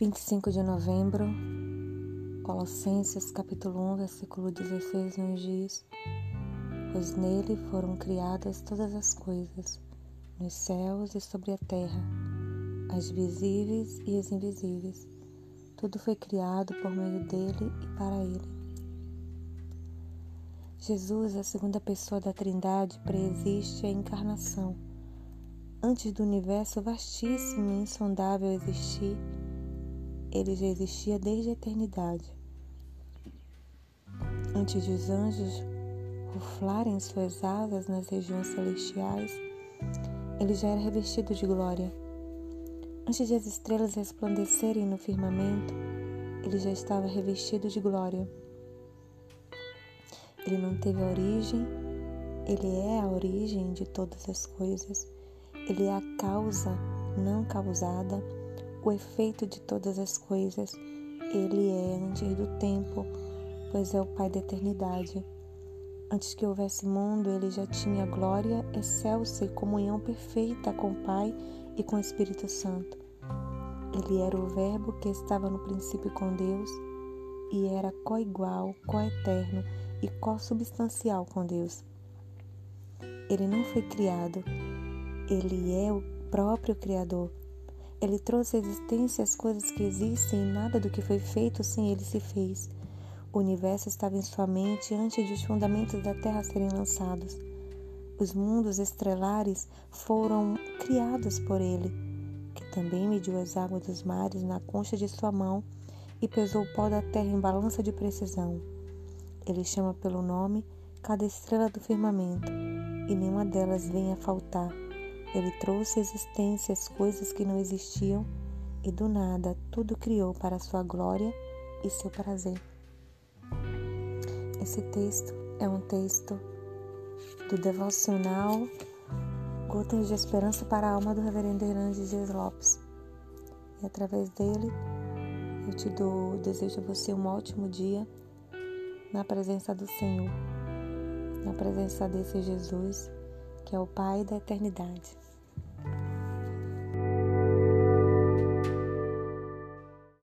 25 de novembro, Colossenses capítulo 1, versículo 16 nos diz: Pois nele foram criadas todas as coisas, nos céus e sobre a terra, as visíveis e as invisíveis. Tudo foi criado por meio dele e para ele. Jesus, a segunda pessoa da Trindade, preexiste a encarnação. Antes do universo vastíssimo e insondável existir, ele já existia desde a eternidade. Antes de os anjos ruflarem suas asas nas regiões celestiais, ele já era revestido de glória. Antes de as estrelas resplandecerem no firmamento, ele já estava revestido de glória. Ele não teve origem, ele é a origem de todas as coisas, ele é a causa não causada o efeito de todas as coisas. Ele é antes do tempo, pois é o Pai da eternidade. Antes que houvesse mundo, ele já tinha glória excelsa e comunhão perfeita com o Pai e com o Espírito Santo. Ele era o Verbo que estava no princípio com Deus e era co-igual, co-eterno e co-substancial com Deus. Ele não foi criado, ele é o próprio Criador ele trouxe à existência as coisas que existem e nada do que foi feito sem ele se fez. O universo estava em sua mente antes de os fundamentos da Terra serem lançados. Os mundos estrelares foram criados por ele, que também mediu as águas dos mares na concha de sua mão e pesou o pó da terra em balança de precisão. Ele chama pelo nome cada estrela do firmamento, e nenhuma delas vem a faltar ele trouxe à existência as coisas que não existiam e do nada tudo criou para sua glória e seu prazer. Esse texto é um texto do devocional Gotas de Esperança para a Alma do Reverendo Hernandes Dias Lopes. E através dele eu te dou, desejo a você um ótimo dia na presença do Senhor, na presença desse Jesus que é o Pai da eternidade.